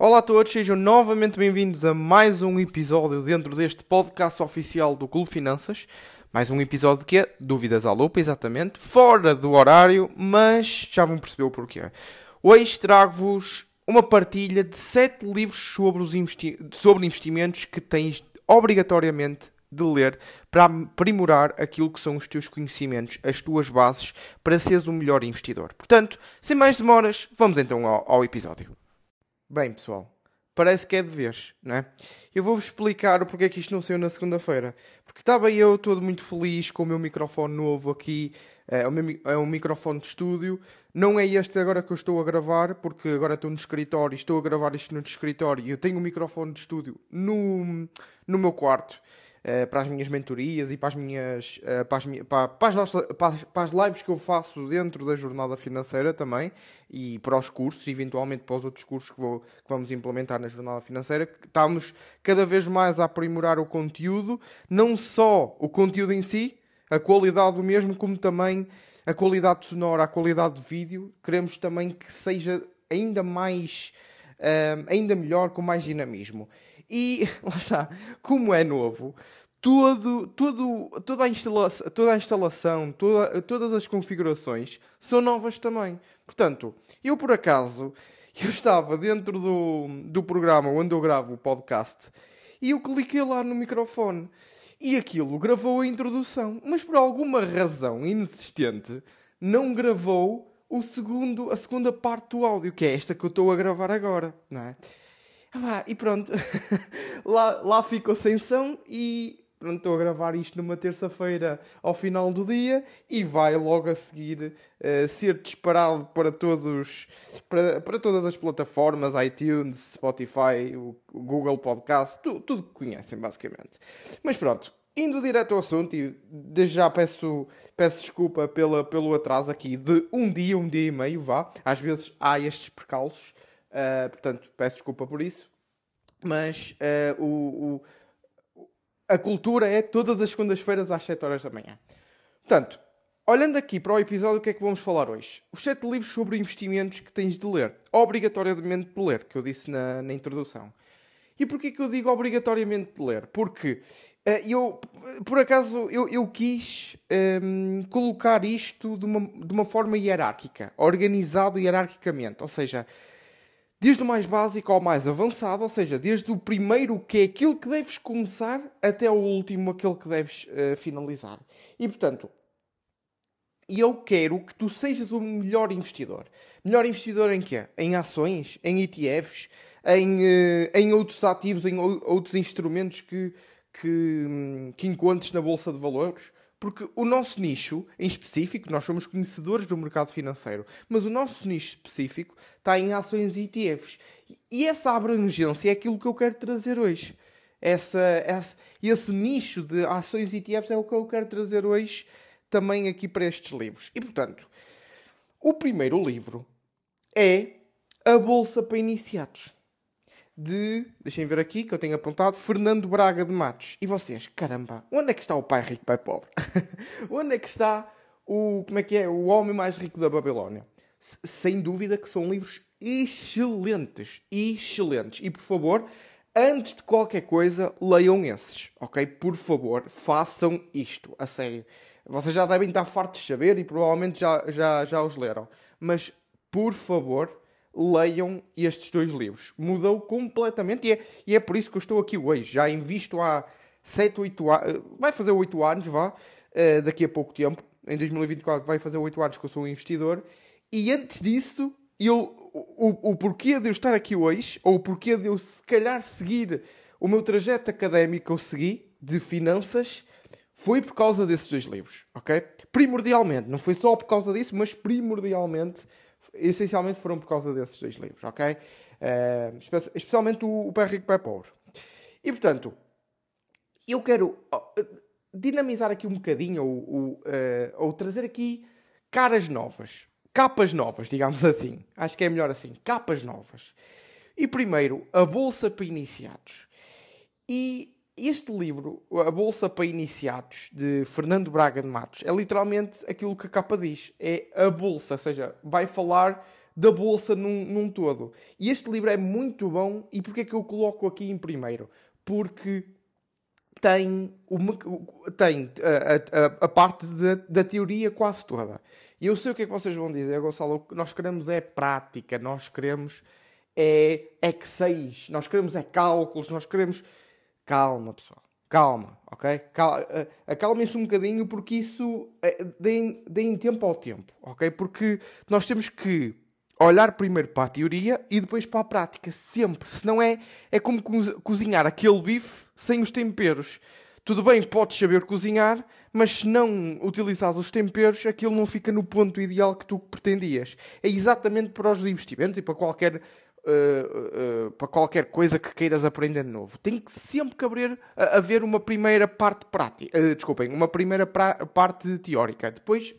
Olá a todos, sejam novamente bem-vindos a mais um episódio dentro deste podcast oficial do Clube Finanças. Mais um episódio que é Dúvidas à Lupa, exatamente, fora do horário, mas já vão perceber o porquê. Hoje trago-vos uma partilha de 7 livros sobre, os investi sobre investimentos que tens obrigatoriamente de ler para aprimorar aquilo que são os teus conhecimentos, as tuas bases, para seres o melhor investidor. Portanto, sem mais demoras, vamos então ao, ao episódio. Bem, pessoal, parece que é de vez, não é? Eu vou-vos explicar o porquê é que isto não saiu na segunda-feira. Porque estava eu todo muito feliz com o meu microfone novo aqui, é, é um microfone de estúdio. Não é este agora que eu estou a gravar, porque agora estou no escritório, estou a gravar isto no escritório e eu tenho um microfone de estúdio no, no meu quarto. Uh, para as minhas mentorias e para as minhas uh, para, as, para, para, as nossas, para, para, as, lives que eu faço dentro da jornada financeira também e para os cursos, eventualmente para os outros cursos que, vou, que vamos implementar na jornada financeira, estamos cada vez mais a aprimorar o conteúdo, não só o conteúdo em si, a qualidade do mesmo, como também a qualidade sonora, a qualidade de vídeo. Queremos também que seja ainda mais, uh, ainda melhor, com mais dinamismo. E lá está, como é novo, todo, todo, toda, a instalação, toda a instalação, toda, todas as configurações são novas também. Portanto, eu por acaso, eu estava dentro do, do programa onde eu gravo o podcast e eu cliquei lá no microfone e aquilo gravou a introdução, mas por alguma razão inexistente não gravou o segundo, a segunda parte do áudio, que é esta que eu estou a gravar agora, não é? E pronto, lá, lá ficou sem som e pronto, estou a gravar isto numa terça-feira ao final do dia e vai logo a seguir uh, ser disparado para todos para, para todas as plataformas, iTunes, Spotify, o Google Podcast, tu, tudo que conhecem basicamente. Mas pronto, indo direto ao assunto e desde já peço, peço desculpa pela, pelo atraso aqui de um dia, um dia e meio, vá. Às vezes há estes percalços Uh, portanto, peço desculpa por isso. Mas uh, o, o, a cultura é todas as segundas-feiras às 7 horas da manhã. Portanto, olhando aqui para o episódio, o que é que vamos falar hoje? Os 7 livros sobre investimentos que tens de ler. Obrigatoriamente de ler, que eu disse na, na introdução. E porquê que eu digo obrigatoriamente de ler? Porque uh, eu, por acaso, eu, eu quis um, colocar isto de uma, de uma forma hierárquica, organizado hierarquicamente. Ou seja, desde o mais básico ao mais avançado, ou seja, desde o primeiro que é aquilo que deves começar até o último aquele que deves uh, finalizar. E portanto, eu quero que tu sejas o melhor investidor. Melhor investidor em quê? Em ações, em ETFs, em, uh, em outros ativos, em outros instrumentos que, que, que encontres na Bolsa de Valores. Porque o nosso nicho, em específico, nós somos conhecedores do mercado financeiro, mas o nosso nicho específico está em ações e ETFs. E essa abrangência é aquilo que eu quero trazer hoje. Essa, essa, esse nicho de ações e ETFs é o que eu quero trazer hoje também aqui para estes livros. E portanto, o primeiro livro é A Bolsa para Iniciados de, deixem ver aqui que eu tenho apontado, Fernando Braga de Matos. E vocês, caramba, onde é que está o pai rico, pai pobre? onde é que está o, como é que é, o homem mais rico da Babilónia? S sem dúvida que são livros excelentes, excelentes. E por favor, antes de qualquer coisa, leiam esses, ok? Por favor, façam isto, a sério. Vocês já devem estar fartos de saber e provavelmente já, já, já os leram. Mas, por favor, leiam estes dois livros. Mudou completamente e é, e é por isso que eu estou aqui hoje. Já invisto há 7, 8 anos, vai fazer 8 anos, vá, uh, daqui a pouco tempo. Em 2024 vai fazer 8 anos que eu sou um investidor. E antes disso, eu, o, o porquê de eu estar aqui hoje, ou o porquê de eu se calhar seguir o meu trajeto académico que eu segui, de finanças, foi por causa desses dois livros, ok? Primordialmente, não foi só por causa disso, mas primordialmente essencialmente foram por causa desses dois livros, ok? Uh, especialmente o, o Pé Rico, Pé Pobre. E, portanto, eu quero dinamizar aqui um bocadinho, ou, ou, uh, ou trazer aqui caras novas, capas novas, digamos assim. Acho que é melhor assim, capas novas. E primeiro, a Bolsa para Iniciados. E este livro, A Bolsa para Iniciados, de Fernando Braga de Matos, é literalmente aquilo que a capa diz. É a bolsa, ou seja, vai falar da bolsa num, num todo. E este livro é muito bom. E porquê é que eu coloco aqui em primeiro? Porque tem, tem a, a, a parte da, da, teoria quase toda. E eu sei o que é que vocês vão dizer, Gonçalo. O que nós queremos é prática, nós queremos é X6, nós queremos é cálculos, nós queremos. Calma, pessoal. Calma, ok? Cal... Eh, acalmem-se um bocadinho porque isso. Eh, deem, deem tempo ao tempo, ok? Porque nós temos que olhar primeiro para a teoria e depois para a prática, sempre. Senão é, é como cozinhar aquele bife sem os temperos. Tudo bem, podes saber cozinhar, mas se não utilizares os temperos, aquilo não fica no ponto ideal que tu pretendias. É exatamente para os investimentos e para qualquer, uh, uh, para qualquer coisa que queiras aprender de novo. Tem que sempre caber, haver uma primeira parte prática. Uh, desculpem, uma primeira parte teórica. Depois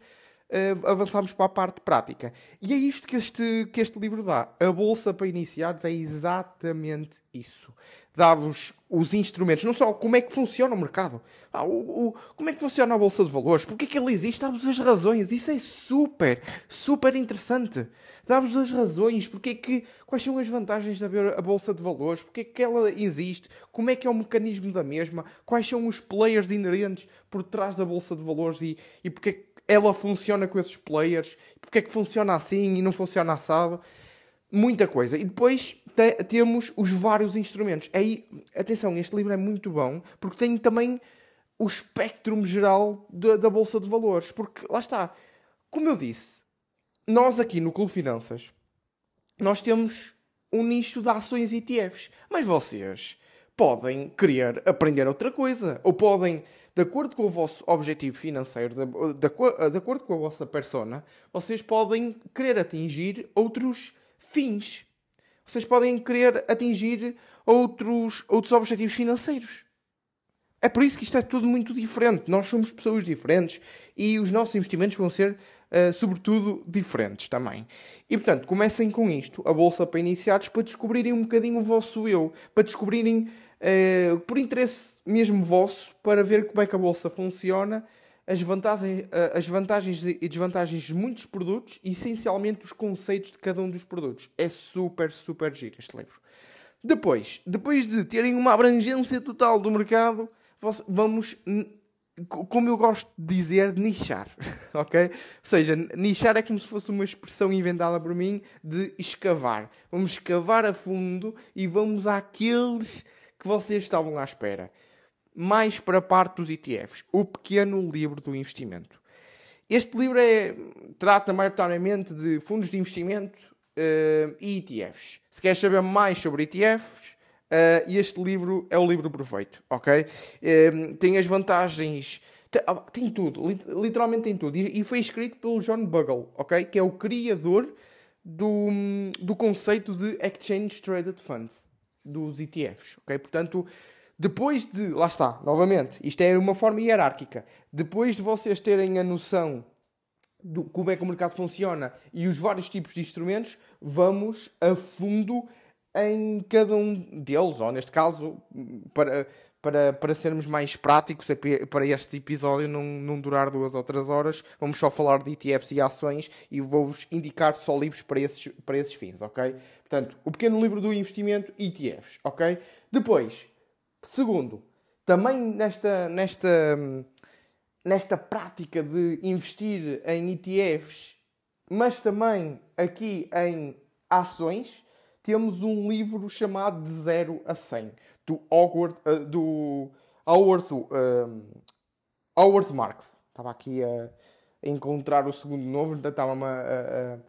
uh, para a parte prática. E é isto que este, que este livro dá. A Bolsa para Iniciados é exatamente isso. Dá-vos os instrumentos, não só como é que funciona o mercado, ah, o, o, como é que funciona a Bolsa de Valores, porque é que ele existe, dá-vos as razões. Isso é super, super interessante. Dá-vos as razões, porque é que, quais são as vantagens de haver a Bolsa de Valores, porque é que ela existe, como é que é o mecanismo da mesma, quais são os players inerentes por trás da Bolsa de Valores e, e porque é que ela funciona com esses players, porque é que funciona assim e não funciona assado. Muita coisa. E depois te temos os vários instrumentos. Aí, atenção, este livro é muito bom porque tem também o espectro geral da, Bolsa de Valores. Porque, lá está, como eu disse, nós aqui no Clube Finanças, nós temos um nicho de ações ETFs. Mas vocês podem querer aprender outra coisa. Ou podem de acordo com o vosso objetivo financeiro, de, de, de acordo com a vossa persona, vocês podem querer atingir outros fins. Vocês podem querer atingir outros, outros objetivos financeiros. É por isso que isto é tudo muito diferente. Nós somos pessoas diferentes e os nossos investimentos vão ser, uh, sobretudo, diferentes também. E portanto, comecem com isto, a bolsa para iniciados, para descobrirem um bocadinho o vosso eu, para descobrirem uh, por interesse mesmo vosso, para ver como é que a bolsa funciona, as vantagens, uh, as vantagens e desvantagens de muitos produtos e essencialmente os conceitos de cada um dos produtos. É super, super giro este livro. Depois, depois de terem uma abrangência total do mercado, vamos como eu gosto de dizer, nichar, ok? Ou seja, nichar é como se fosse uma expressão inventada por mim de escavar. Vamos escavar a fundo e vamos àqueles que vocês estavam à espera. Mais para a parte dos ETFs, o pequeno livro do investimento. Este livro é, trata maioritariamente de fundos de investimento uh, e ETFs. Se queres saber mais sobre ETFs, uh, este livro é o livro perfeito, ok? Uh, tem as vantagens, tem, ah, tem tudo, literalmente tem tudo. E, e, foi escrito pelo John Bogle, ok? Que é o criador do, do conceito de Exchange Traded Funds dos ETFs, ok? Portanto, depois de, lá está, novamente, isto é uma forma hierárquica. Depois de vocês terem a noção de como é que o mercado funciona e os vários tipos de instrumentos, vamos a fundo em cada um deles, ou neste caso, para, para, para sermos mais práticos, é para este episódio não, não durar duas ou três horas, vamos só falar de ETFs e ações e vou-vos indicar só livros para esses, para esses fins, ok? Portanto, o pequeno livro do investimento, ETFs, ok? Depois, segundo, também nesta, nesta, nesta prática de investir em ETFs, mas também aqui em ações, temos um livro chamado De Zero a 100, do Howard, uh, do Howard, um, Howard Marks. Estava aqui a, encontrar o segundo nome, estava-me a,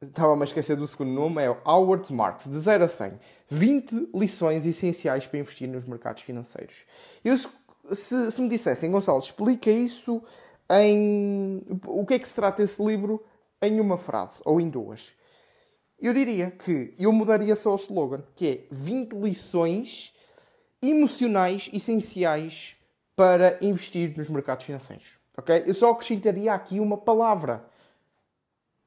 a, estava a esquecer do segundo nome, é Howard Marks, de 0 a 100. 20 lições essenciais para investir nos mercados financeiros. Eu, se, se me dissessem, Gonçalo, explica isso em... O que é que se trata esse livro em uma frase, ou em duas? Eu diria que eu mudaria só o slogan, que é 20 lições emocionais essenciais para investir nos mercados financeiros. Ok? Eu só acrescentaria aqui uma palavra.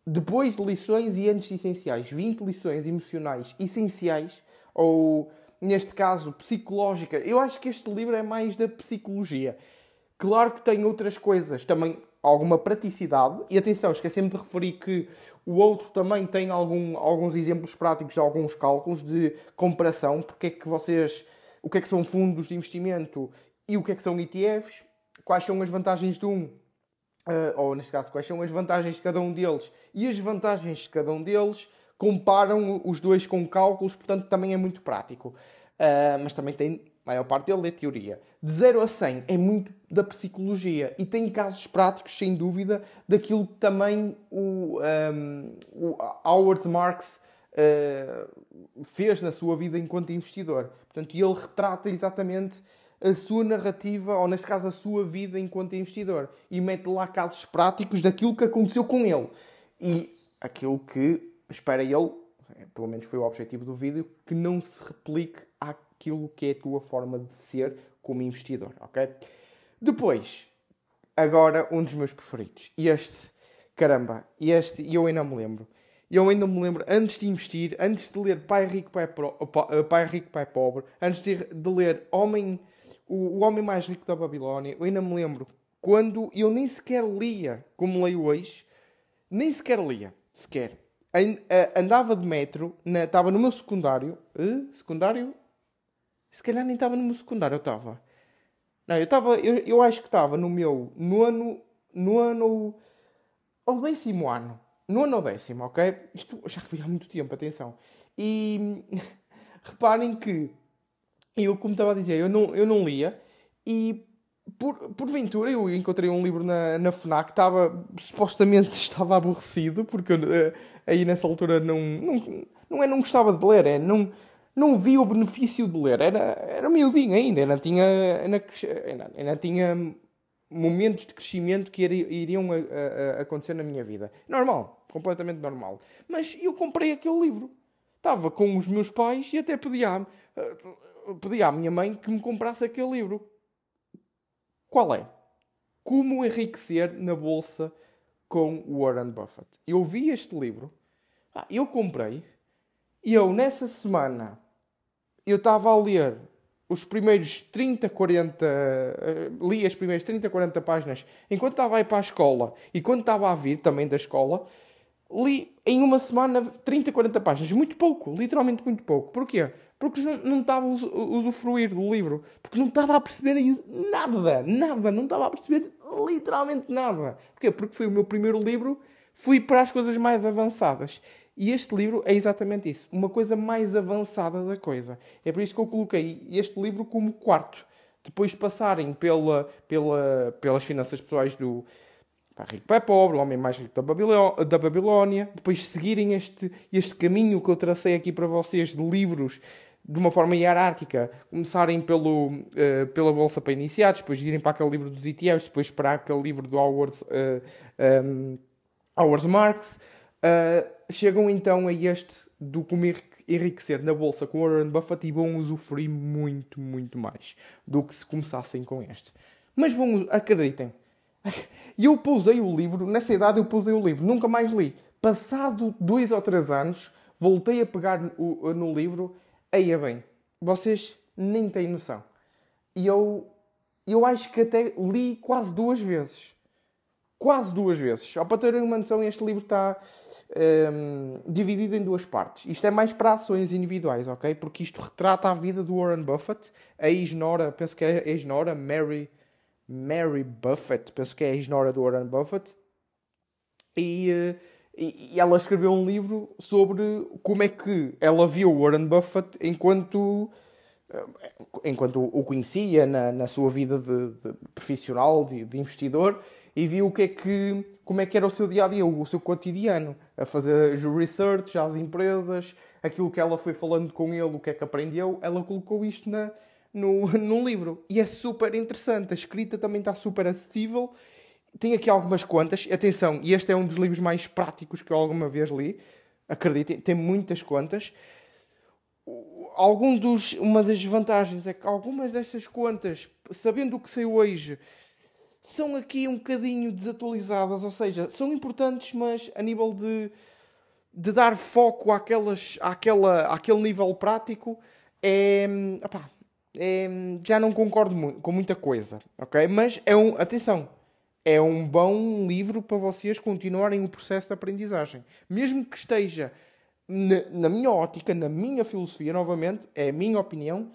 Depois de lições e antes de essenciais, 20 lições emocionais essenciais, ou neste caso psicológica. Eu acho que este livro é mais da psicologia. Claro que tem outras coisas também alguma praticidade. E atenção, esqueci-me de referir que o outro também tem algum, alguns exemplos práticos alguns cálculos de comparação, porque é que vocês, o que é que são fundos de investimento e o que é que são ETFs, quais são as vantagens de um, uh, ou neste caso, quais são as vantagens de cada um deles e as vantagens de cada um deles, comparam os dois com cálculos, portanto também é muito prático. Uh, mas também tem a maior parte dele é teoria. De 0 a 100 é muito da psicologia e tem casos práticos, sem dúvida, daquilo que também o, um, o Howard Marks uh, fez na sua vida enquanto investidor. Portanto, ele retrata exatamente a sua narrativa, ou neste caso a sua vida enquanto investidor, e mete lá casos práticos daquilo que aconteceu com ele e aquilo que espera ele, pelo menos foi o objetivo do vídeo, que não se replique à aquilo que é a tua forma de ser como investidor, ok? Depois, agora um dos meus preferidos. Este, caramba, este, eu ainda me lembro. Eu ainda me lembro, antes de investir, antes de ler Pai Rico, Pai, Pro, eh, Pai, Rico, Pai Pobre, antes de, de ler Homem, o, o Homem Mais Rico da Babilónia, eu ainda me lembro quando eu nem sequer lia como leio hoje, nem sequer lia, sequer. Eh, andava de metro, estava no meu secundário, uh, secundário se calhar nem estava no meu secundário, eu estava. Não, eu estava, eu, eu acho que estava no meu nono, nono ou décimo ano. Nono ou décimo, ok? Isto já foi há muito tempo, atenção. E reparem que eu, como estava a dizer, eu não, eu não lia e por, porventura eu encontrei um livro na, na FNAC que estava, supostamente estava aborrecido, porque eu, eh, aí nessa altura não, não, não é não gostava de ler, é não, não vi o benefício de ler. Era, era miudinho ainda, ainda tinha, ainda, ainda, tinha momentos de crescimento que iriam a, a, a acontecer na minha vida. Normal, completamente normal. Mas eu comprei aquele livro. Estava com os meus pais e até pedi à, pedi à minha mãe que me comprasse aquele livro. Qual é? Como enriquecer na bolsa com Warren Buffett. Eu vi este livro, ah, eu comprei, e eu nessa semana eu estava a ler os primeiros 30, 40. Uh, li as primeiras 30, 40 páginas enquanto estava a ir para a escola e quando estava a vir também da escola, li em uma semana 30, 40 páginas. Muito pouco, literalmente muito pouco. Porquê? Porque não, não estava a usufruir do livro. Porque não estava a perceber nada, nada, não estava a perceber literalmente nada. Porquê? Porque foi o meu primeiro livro, fui para as coisas mais avançadas. E este livro é exatamente isso, uma coisa mais avançada da coisa. É por isso que eu coloquei este livro como quarto. Depois de passarem pela, pela, pelas finanças pessoais do Pai Rico Pai Pobre, o Homem Mais Rico da, Babiló da Babilónia, depois seguirem este, este caminho que eu tracei aqui para vocês de livros de uma forma hierárquica, começarem pelo, uh, pela Bolsa para Iniciados, depois irem para aquele livro dos ETFs, depois para aquele livro do Howard, uh, um, Howard Marks, uh, chegam então a este do comer enriquecer na bolsa com Warren Buffett e vão usufruir muito, muito mais do que se começassem com este. Mas vão, acreditem, eu pousei o livro, nessa idade eu pousei o livro, nunca mais li. Passado dois ou três anos, voltei a pegar no, livro, aí é bem, vocês nem têm noção. E eu, eu acho que até li quase duas vezes. Quase duas vezes. Só para terem uma noção, este livro está um, dividido em duas partes. Isto é mais para ações individuais, ok? Porque isto retrata a vida do Warren Buffett, a ex-nora, penso que é a ex-nora, Mary, Mary Buffett, penso que é a ex-nora do Warren Buffett. E, uh, e, ela escreveu um livro sobre como é que ela viu o Warren Buffett enquanto eh, enquanto o conhecia na, na sua vida de, de profissional, de, de investidor, e viu o que é que, como é que era o seu dia a dia, o seu cotidiano, a fazer research às empresas, aquilo que ela foi falando com ele, o que é que aprendeu, ela colocou isto na, no, num livro. E é super interessante, a escrita também está super acessível. Tem aqui algumas contas, atenção, e este é um dos livros mais práticos que eu alguma vez li, acreditem, tem muitas contas. Algum dos, uma das vantagens é que algumas destas contas, sabendo o que sei hoje, são aqui um bocadinho desatualizadas, ou seja, são importantes, mas a nível de, de dar foco àquelas, àquela, àquele nível prático, é, é, já não concordo muito, com muita coisa, ok? Mas é um, atenção, é um bom livro para vocês continuarem o processo de aprendizagem. Mesmo que esteja na, na minha ótica, na minha filosofia, novamente, é a minha opinião,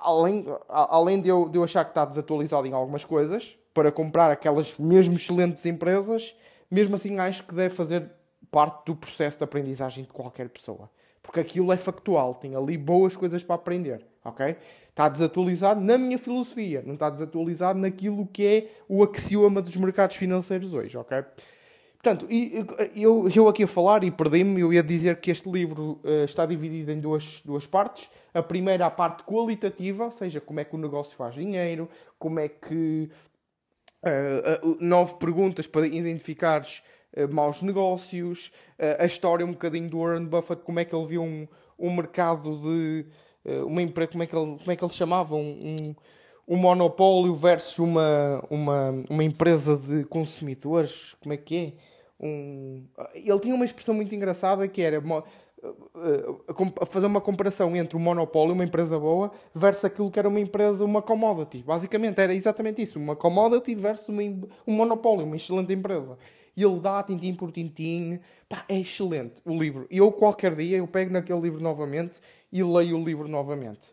além, além de, eu, de eu achar que está desatualizado em algumas coisas, para comprar aquelas mesmo excelentes empresas, mesmo assim acho que deve fazer parte do processo de aprendizagem de qualquer pessoa. Porque aquilo é factual, tem ali boas coisas para aprender, ok? Está desatualizado na minha filosofia, não está desatualizado naquilo que é o axioma dos mercados financeiros hoje, ok? Portanto, eu, eu aqui a falar e perdi-me, eu ia dizer que este livro uh, está dividido em duas, duas partes. A primeira, a parte qualitativa, ou seja, como é que o negócio faz dinheiro, como é que. Uh, uh, nove perguntas para identificares maus negócios, a história um bocadinho do Warren Buffett, como é que ele viu um, um mercado de. uma empresa, como, é que ele, como é que ele chamava? Um, um, monopólio versus uma, uma, uma empresa de consumidores, como é que é? Um. Ele tinha uma expressão muito engraçada que era fazer uma comparação entre o monopólio, uma empresa boa, versus aquilo que era uma empresa, uma commodity. Basicamente era exatamente isso: uma commodity versus uma, um monopólio, uma excelente empresa. E ele dá tintim por tintim. Pá, é excelente o livro. E eu, qualquer dia, eu pego naquele livro novamente e leio o livro novamente.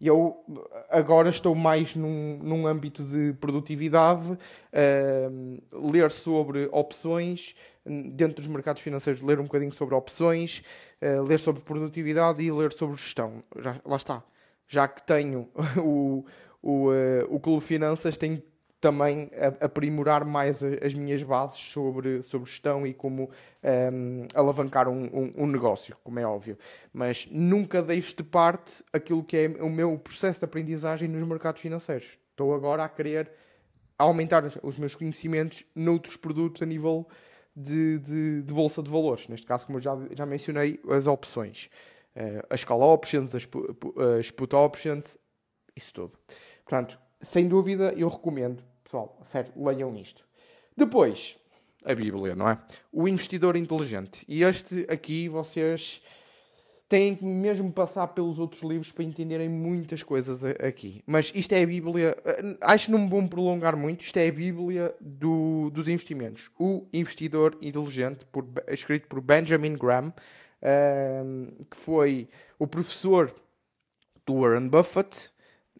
Eu agora estou mais num, num âmbito de produtividade, uh, ler sobre opções dentro dos mercados financeiros, ler um bocadinho sobre opções, uh, ler sobre produtividade e ler sobre gestão. Já, lá está. Já que tenho o, o, uh, o Clube Finanças, tenho também aprimorar mais as minhas bases sobre, sobre gestão e como um, alavancar um, um, um, negócio, como é óbvio. Mas nunca deixo de parte aquilo que é o meu processo de aprendizagem nos mercados financeiros. Estou agora a querer aumentar os meus conhecimentos noutros produtos a nível de, de, de bolsa de valores. Neste caso, como eu já, já mencionei, as opções. Uh, as call options, as, as put options, isso tudo. Portanto, sem dúvida, eu recomendo Pessoal, sério, leiam isto. Depois, a Bíblia, não é? O investidor inteligente. E este aqui vocês têm que mesmo passar pelos outros livros para entenderem muitas coisas aqui. Mas isto é a Bíblia, eh, acho que não me vou prolongar muito, isto é a Bíblia do, dos investimentos. O Investidor Inteligente, por, escrito por Benjamin Graham, um, que foi o professor do Warren Buffett,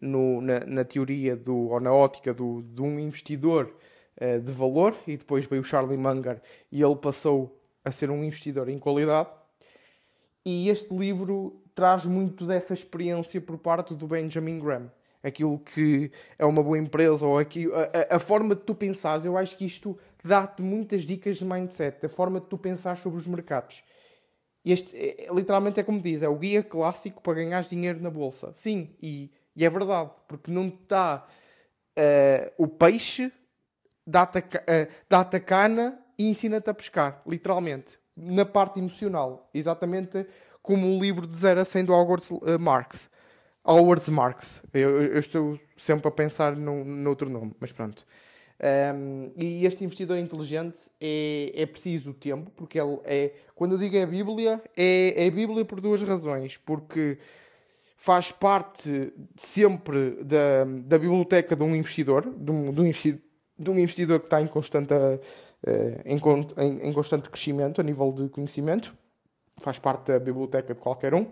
no, na, na, teoria do, ou na ótica do, de um investidor uh, de valor, e depois veio o Charlie Munger e ele passou a ser um investidor em qualidade. E este livro traz muito dessa experiência por parte do Benjamin Graham. Aquilo que é uma boa empresa, ou aqui, a, a forma de tu pensares, eu acho que isto dá-te muitas dicas de mindset, a forma de tu pensar sobre os mercados. Este, é, literalmente é como diz, é o guia clássico para ganhar dinheiro na bolsa. Sim, e e é verdade, porque não está. Uh, o peixe dá-te uh, dá a cana e ensina-te a pescar, literalmente. Na parte emocional. Exatamente como o livro de 0 a 100 do Marx. Howard Marx. Eu, eu, estou sempre a pensar no, noutro nome, mas pronto. Um, e este investidor inteligente é, é preciso tempo, porque ele é. Quando eu digo é a Bíblia, é, é a Bíblia por duas razões. Porque faz parte sempre da, da biblioteca de um investidor, de um, de um, de um investidor que está em constante, uh, em, em, em, constante crescimento a nível de conhecimento, faz parte da biblioteca de qualquer um.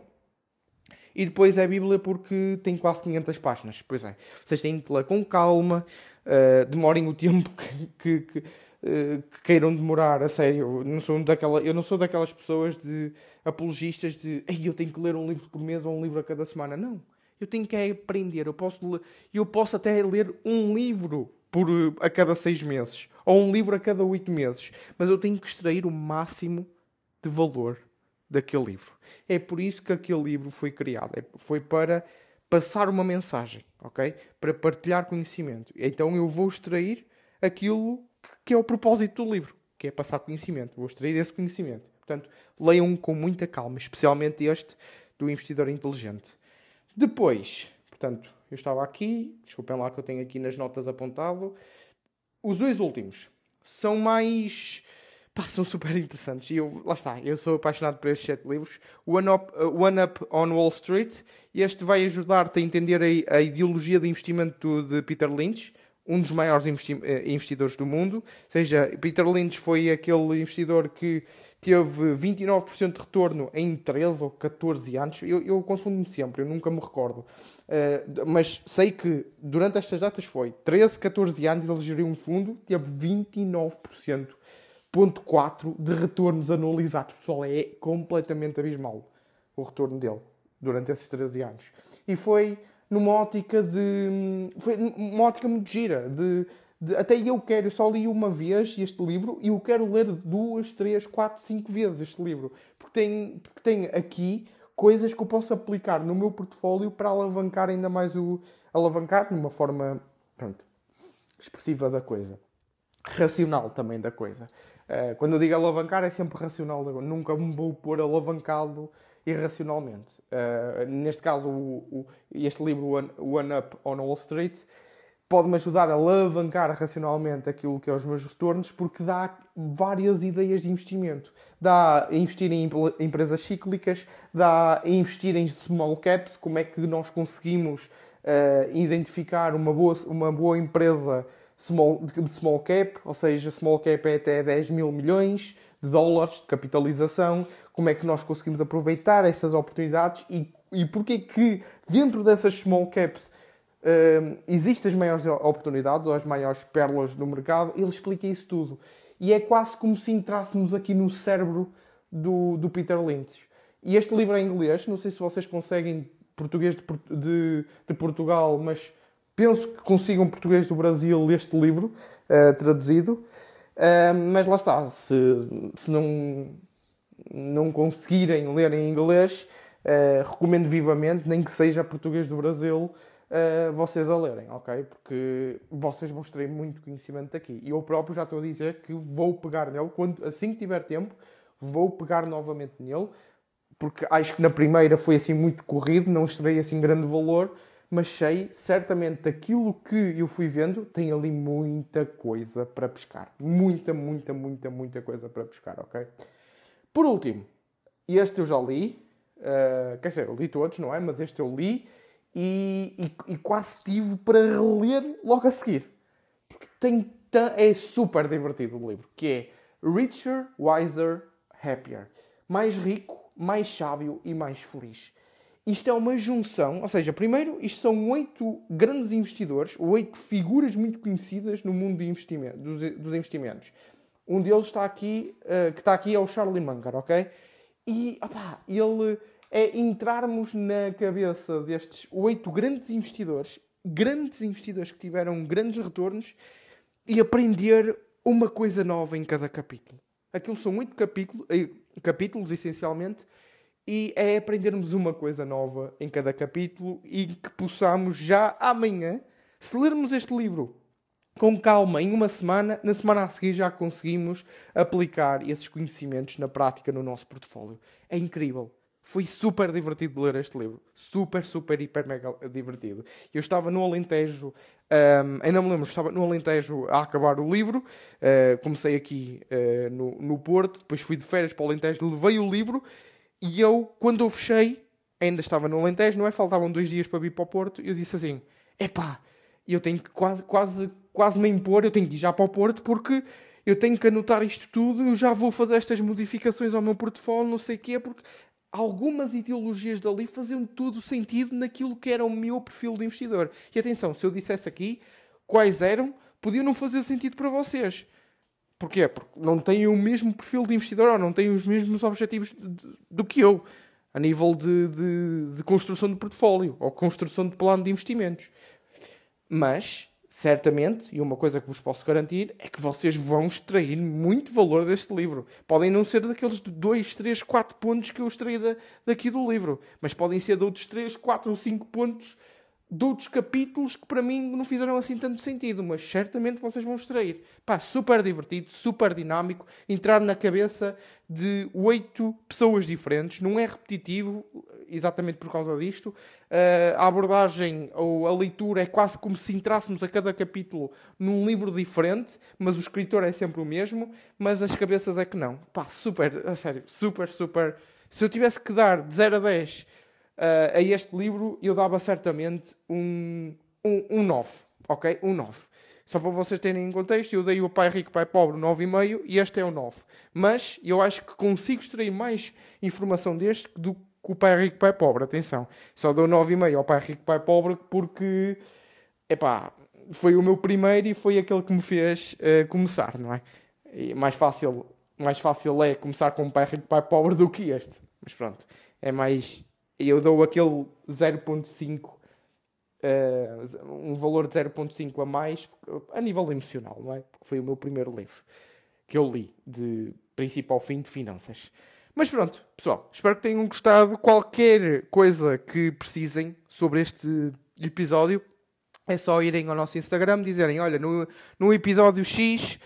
E depois é a Bíblia porque tem quase 500 páginas. Pois é, vocês têm que ler com calma, uh, demorem o tempo que, que, que que queiram demorar, a sério. Eu não sou, daquela, eu não sou daquelas pessoas de apologistas de Ei, eu tenho que ler um livro por mês ou um livro a cada semana. Não. Eu tenho que aprender. Eu posso, ler, eu posso até ler um livro por, a cada seis meses ou um livro a cada oito meses. Mas eu tenho que extrair o máximo de valor daquele livro. É por isso que aquele livro foi criado. É, foi para passar uma mensagem, ok? Para partilhar conhecimento. Então eu vou extrair aquilo que é o propósito do livro, que é passar conhecimento. Vou extrair esse conhecimento. Portanto, leiam com muita calma, especialmente este do investidor inteligente. Depois, portanto, eu estava aqui, desculpem lá que eu tenho aqui nas notas apontado. Os dois últimos são mais. Pá, são super interessantes. E eu, lá está, eu sou apaixonado por estes sete livros. One Up, uh, One Up on Wall Street. Este vai ajudar-te a entender a, a ideologia de investimento de Peter Lynch um dos maiores eh, investidores do mundo. Ou seja, Peter Lynch foi aquele investidor que teve 29% de retorno em 13 ou 14 anos. Eu, eu confundo-me sempre, eu nunca me recordo. Uh, mas sei que durante estas datas foi 13, 14 anos ele geriu um fundo, teve 29%. Ponto 4 de retornos anualizados. Pessoal, é completamente abismal o retorno dele durante esses 13 anos. E foi numa ótica de. Foi uma ótica muito gira. De, de, até eu quero, eu só li uma vez este livro e eu quero ler duas, três, quatro, cinco vezes este livro. Porque tem, porque tem aqui coisas que eu posso aplicar no meu portfólio para alavancar ainda mais o. alavancar numa forma. Pronto, expressiva da coisa. Racional também da coisa. Uh, quando eu digo alavancar, é sempre racional. Nunca me vou pôr alavancado irracionalmente. Uh, neste caso, o, o, este livro, One, One Up on Wall Street, pode-me ajudar a alavancar racionalmente aquilo que é os meus retornos, porque dá várias ideias de investimento. Dá a investir em empresas cíclicas, dá a investir em small caps, como é que nós conseguimos uh, identificar uma boa, uma boa empresa small, small cap, ou seja, small cap é até 10 mil milhões de dólares de capitalização, como é que nós conseguimos aproveitar essas oportunidades e, e porque que dentro dessas small caps uh, existem as maiores oportunidades ou as maiores pérolas no mercado, ele explica isso tudo. E é quase como se entrássemos aqui no cérebro do, do Peter Lynch. E este livro é em inglês, não sei se vocês conseguem português de, de, de Portugal, mas penso que consigam português do Brasil este livro uh, traduzido. Uh, mas lá está, se, se não não conseguirem ler em inglês, uh, recomendo vivamente, nem que seja português do Brasil, uh, vocês a lerem, ok? Porque vocês vão extrair muito conhecimento daqui. E eu próprio já estou a dizer que vou pegar nele, quando, assim que tiver tempo, vou pegar novamente nele, porque acho que na primeira foi assim muito corrido, não extraí assim grande valor, mas sei certamente daquilo que eu fui vendo, tem ali muita coisa para pescar. Muita, muita, muita, muita coisa para pescar, ok? Por último, este eu já li, uh, quer dizer, eu li todos, não é? Mas este eu li e, e, e quase tive para reler logo a seguir. Porque tem, é super divertido o livro, que é Richer, Wiser, Happier. Mais rico, mais sábio e mais feliz. Isto é uma junção, ou seja, primeiro, isto são oito grandes investidores, oito figuras muito conhecidas no mundo investimento, dos, dos investimentos. Um deles está aqui, uh, que está aqui é o Charlie Munger, ok? E opá, ele é entrarmos na cabeça destes oito grandes investidores, grandes investidores que tiveram grandes retornos e aprender uma coisa nova em cada capítulo. Aquilo são oito capítulos, eh, capítulos, essencialmente, e é aprendermos uma coisa nova em cada capítulo e que possamos já amanhã, se lermos este livro com calma, em uma semana, na semana a seguir já conseguimos aplicar esses conhecimentos na prática no nosso portfólio. É incrível. Foi super divertido ler este livro. Super, super, hiper, mega divertido. Eu estava no Alentejo, um, ainda me lembro, estava no Alentejo a acabar o livro. Uh, comecei aqui uh, no, no Porto, depois fui de férias para o Alentejo, levei o livro e eu, quando eu fechei, ainda estava no Alentejo, não é? Faltavam dois dias para vir para o Porto. Eu disse assim: epá, eu tenho que quase, quase quase me impor, eu tenho que ir já para o Porto porque eu tenho que anotar isto tudo, eu já vou fazer estas modificações ao meu portfólio, não sei o quê, porque algumas ideologias dali faziam todo sentido naquilo que era o meu perfil de investidor. E atenção, se eu dissesse aqui quais eram, podiam não fazer sentido para vocês. Porquê? Porque não têm o mesmo perfil de investidor ou não têm os mesmos objetivos do que eu, a nível de, de, de construção de portfólio ou construção de plano de investimentos. Mas certamente, e uma coisa que vos posso garantir, é que vocês vão extrair muito valor deste livro. Podem não ser daqueles 2, 3, 4 pontos que eu extraí da, daqui do livro, mas podem ser de outros 3, 4 ou 5 pontos de outros capítulos que para mim não fizeram assim tanto sentido, mas certamente vocês vão extrair. Pá, super divertido, super dinâmico, entrar na cabeça de oito pessoas diferentes, não é repetitivo, exatamente por causa disto. Uh, a abordagem ou a leitura é quase como se entrássemos a cada capítulo num livro diferente, mas o escritor é sempre o mesmo, mas as cabeças é que não. Pá, super, a sério, super, super. Se eu tivesse que dar de 0 a 10 uh, a este livro, eu dava certamente um, um, um 9, ok? Um 9. Só para vocês terem em contexto, eu dei o Pai Rico, Pai Pobre 9,5 e este é o 9. Mas eu acho que consigo extrair mais informação deste do que o Pai Rico, Pai Pobre. Atenção, só dou 9,5 ao Pai Rico, Pai Pobre porque, epá, foi o meu primeiro e foi aquele que me fez uh, começar, não é? E mais fácil, mais fácil é começar com o Pai Rico, Pai Pobre do que este. Mas pronto, é mais... Eu dou aquele 0.5 uh, um valor de 0.5 a mais a nível emocional, não é? Porque foi o meu primeiro livro que eu li, de princípio ao fim de finanças. Mas pronto, pessoal, espero que tenham gostado. Qualquer coisa que precisem sobre este episódio, é só irem ao nosso Instagram dizerem: Olha, no, no episódio X,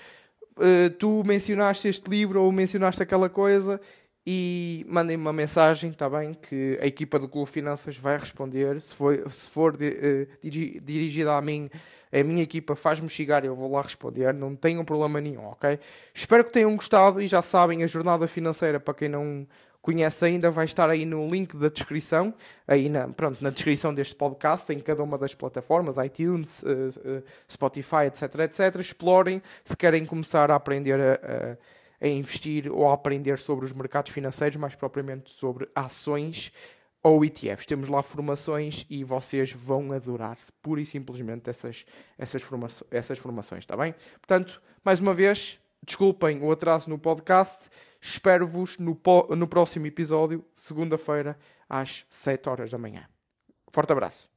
uh, tu mencionaste este livro ou mencionaste aquela coisa e mandem-me uma mensagem, está bem? Que a equipa do Clube Finanças vai responder. Se for, se for uh, dirigida a mim, a minha equipa faz-me chegar e eu vou lá responder. Não tenham problema nenhum, ok? Espero que tenham gostado e já sabem, a jornada financeira, para quem não conhece ainda, vai estar aí no link da descrição, aí na, pronto, na descrição deste podcast, em cada uma das plataformas, iTunes, uh, uh, Spotify, etc, etc. Explorem se querem começar a aprender a, a a investir ou a aprender sobre os mercados financeiros, mais propriamente sobre ações ou ETFs. Temos lá formações e vocês vão adorar-se pura e simplesmente essas, essas, forma essas formações, está bem? Portanto, mais uma vez, desculpem o atraso no podcast. Espero-vos no, no próximo episódio, segunda-feira, às 7 horas da manhã. Forte abraço.